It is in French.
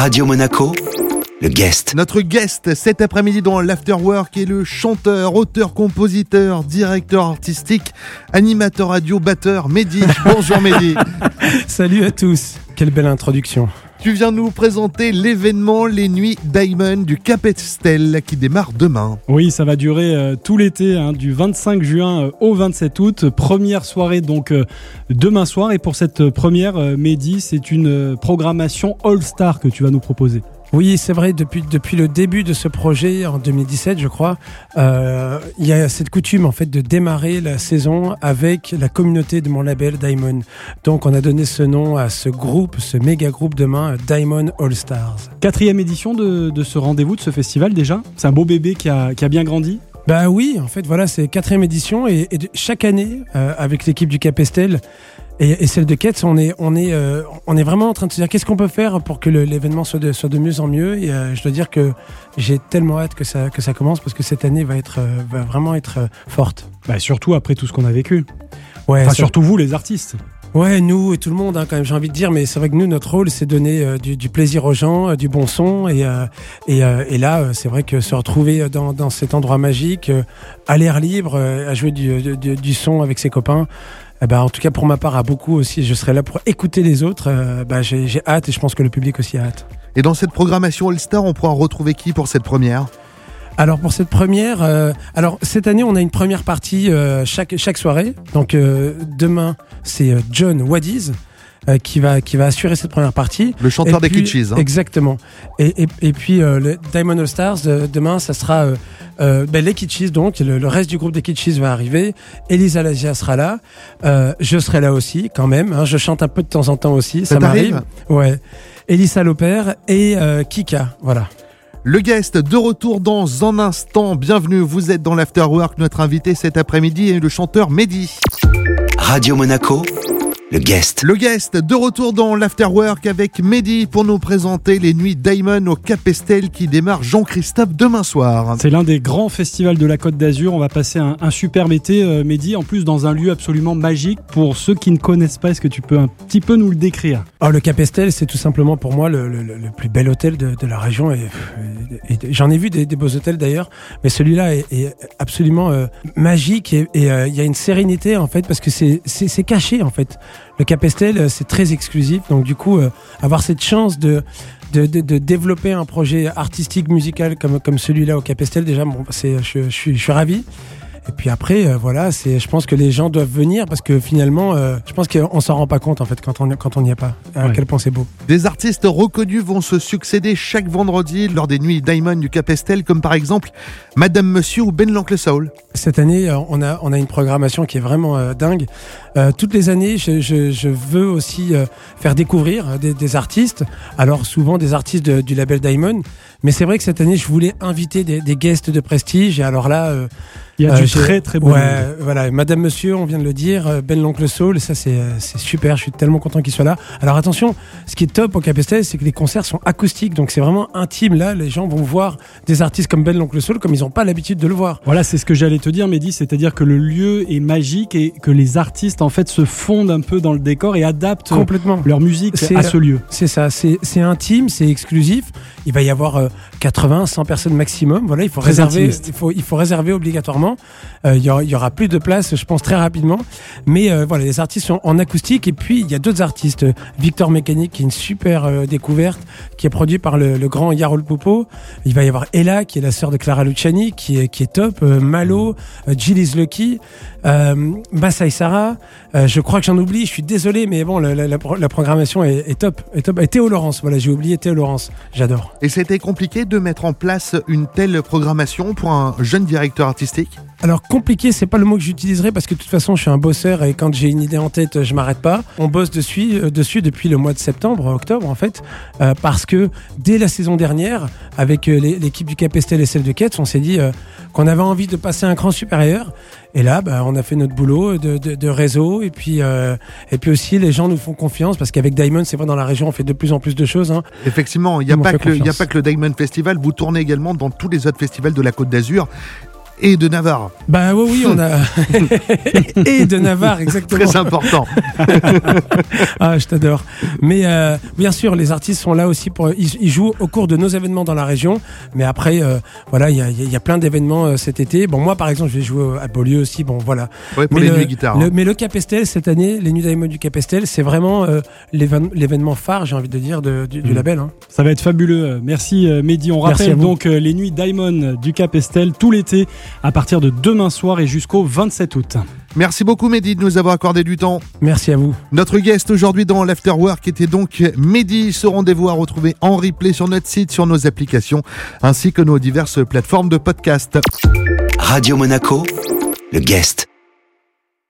Radio Monaco, le guest. Notre guest cet après-midi dans l'Afterwork est le chanteur, auteur, compositeur, directeur artistique, animateur radio, batteur, Mehdi. Bonjour Mehdi. Salut à tous. Quelle belle introduction. Tu viens nous présenter l'événement Les Nuits Diamond du Cap Estel qui démarre demain. Oui, ça va durer euh, tout l'été, hein, du 25 juin euh, au 27 août. Première soirée donc euh, demain soir. Et pour cette première, Mehdi, c'est une programmation All-Star que tu vas nous proposer. Oui, c'est vrai, depuis, depuis le début de ce projet, en 2017, je crois, euh, il y a cette coutume, en fait, de démarrer la saison avec la communauté de mon label Diamond. Donc, on a donné ce nom à ce groupe, ce méga groupe demain, Diamond All Stars. Quatrième édition de, de ce rendez-vous, de ce festival déjà. C'est un beau bébé qui a, qui a bien grandi. Bah oui, en fait, voilà, c'est quatrième édition et, et chaque année, euh, avec l'équipe du Capistel, et, et, celle de Ketz, on est, on, est, euh, on est vraiment en train de se dire qu'est-ce qu'on peut faire pour que l'événement soit de, soit de mieux en mieux? Et euh, je dois dire que j'ai tellement hâte que ça, que ça commence parce que cette année va, être, euh, va vraiment être forte. Bah, surtout après tout ce qu'on a vécu. Ouais, enfin, surtout vous, les artistes. Ouais, nous et tout le monde, hein, quand même, j'ai envie de dire, mais c'est vrai que nous, notre rôle, c'est donner euh, du, du, plaisir aux gens, euh, du bon son, et, euh, et, et, là, c'est vrai que se retrouver dans, dans cet endroit magique, à l'air libre, à jouer du, du, du, son avec ses copains, eh ben, en tout cas pour ma part, à beaucoup aussi, je serai là pour écouter les autres. Ben, j'ai hâte et je pense que le public aussi a hâte. Et dans cette programmation All-Star, on pourra retrouver qui pour cette première? Alors pour cette première, euh, alors cette année on a une première partie euh, chaque chaque soirée. Donc euh, demain c'est John Wadiz. Qui va qui va assurer cette première partie. Le chanteur des Kitschis. Hein. Exactement. Et, et, et puis le Diamond All Stars demain, ça sera ben, les Kitschis donc le, le, reste du groupe des Kitschis va arriver. Elisa Lagia sera là. je serai là aussi quand même. Hein. je chante un peu de temps en temps aussi. Ça, ça m'arrive. Ouais. Elisa Loper et Kika. Voilà. Le guest de retour dans un instant. Bienvenue, vous êtes dans l'Afterwork. Notre invité cet après-midi est le chanteur Mehdi. Radio Monaco, le guest. Le guest de retour dans l'Afterwork avec Mehdi pour nous présenter les nuits Diamond au Capestel qui démarre Jean-Christophe demain soir. C'est l'un des grands festivals de la Côte d'Azur. On va passer un, un superbe été, euh, Mehdi, en plus dans un lieu absolument magique. Pour ceux qui ne connaissent pas, est-ce que tu peux un petit peu nous le décrire? Oh, Le Capestel, c'est tout simplement pour moi le, le, le plus bel hôtel de, de la région. Et, et, et j'en ai vu des, des beaux hôtels d'ailleurs, mais celui-là est, est, absolument euh, magique et il euh, y a une sérénité en fait parce que c'est caché en fait. Le Capestel, c'est très exclusif, donc du coup, euh, avoir cette chance de, développer un projet artistique, musical comme, celui-là au Capestel, déjà, bon, je, je, suis, je suis ravi. Et puis après, euh, voilà, c'est, je pense que les gens doivent venir parce que finalement, euh, je pense qu'on s'en rend pas compte en fait quand on quand on n'y est pas. À ouais. quel point c'est beau. Des artistes reconnus vont se succéder chaque vendredi lors des nuits Diamond du Capestel, comme par exemple Madame Monsieur ou Ben l'Oncle Soul. Cette année, euh, on a on a une programmation qui est vraiment euh, dingue. Euh, toutes les années, je, je, je veux aussi faire découvrir des, des, artistes. Alors souvent des artistes de, du label Diamond, mais c'est vrai que cette année, je voulais inviter des, des guests de prestige. Et alors là. Il y a du très très bon. Ouais, voilà, Madame Monsieur, on vient de le dire, Ben l'oncle Soul, ça c'est super, je suis tellement content qu'il soit là. Alors attention, ce qui est top au Capestel, c'est que les concerts sont acoustiques, donc c'est vraiment intime. Là, les gens vont voir des artistes comme Ben l'oncle Soul comme ils n'ont pas l'habitude de le voir. Voilà, c'est ce que j'allais te dire, Mehdi, c'est-à-dire que le lieu est magique et que les artistes en fait se fondent un peu dans le décor et adaptent complètement leur musique à ce lieu. C'est ça, c'est intime, c'est exclusif. Il va y avoir euh, 80, 100 personnes maximum. Voilà, il faut Très réserver, intimiste. il faut, il faut réserver obligatoirement. Euh, il, y aura, il y aura plus de place, je pense très rapidement. Mais euh, voilà, les artistes sont en acoustique et puis il y a d'autres artistes. Victor Mécanique, qui est une super euh, découverte, qui est produit par le, le grand Yarol Popo. Il va y avoir Ella, qui est la sœur de Clara Luciani, qui est, qui est top. Malo, euh, Jill is Lucky, euh, Masai Sarah. Euh, je crois que j'en oublie. Je suis désolé, mais bon, la, la, la, la programmation est, est, top, est top. Et Théo Laurence, voilà, j'ai oublié Théo Laurence. J'adore. Et c'était compliqué de mettre en place une telle programmation pour un jeune directeur artistique? Alors compliqué, c'est pas le mot que j'utiliserai parce que de toute façon, je suis un bosseur et quand j'ai une idée en tête, je m'arrête pas. On bosse dessus, euh, dessus depuis le mois de septembre, octobre en fait, euh, parce que dès la saison dernière, avec euh, l'équipe du Capestel et celle de Ketz, on s'est dit qu'on avait envie de passer un cran supérieur. Et là, bah, on a fait notre boulot de, de, de réseau et puis et puis aussi les gens nous font confiance parce qu'avec Diamond, c'est vrai dans la région, on fait de plus en plus de choses. Hein. Effectivement, il n'y a, pas que le, a pas que le Diamond Festival, vous tournez également dans tous les autres festivals de la Côte d'Azur. Et de Navarre. Bah oui, oui, on a. et de Navarre, exactement. Très important. ah, je t'adore. Mais euh, bien sûr, les artistes sont là aussi pour. Ils, ils, jouent au cours de nos événements dans la région. Mais après, euh, voilà, il y a, y a, plein d'événements euh, cet été. Bon, moi, par exemple, je vais jouer à Beaulieu aussi. Bon, voilà. Ouais, pour mais les le, nuits guitare. le- hein. mais le Capestel, cette année, les Nuits Diamond du Capestel, c'est vraiment euh, l'événement phare, j'ai envie de dire, de- du, du Mm. label. hein. Ça va être fabuleux. Merci Mehdi. On rappelle donc euh, les nuits Diamond du Cap Estel tout l'été à partir de demain soir et jusqu'au 27 août. Merci beaucoup Mehdi de nous avoir accordé du temps. Merci à vous. Notre guest aujourd'hui dans l'Afterwork était donc Mehdi. Ce rendez-vous à retrouver en replay sur notre site, sur nos applications, ainsi que nos diverses plateformes de podcast. Radio Monaco, le guest.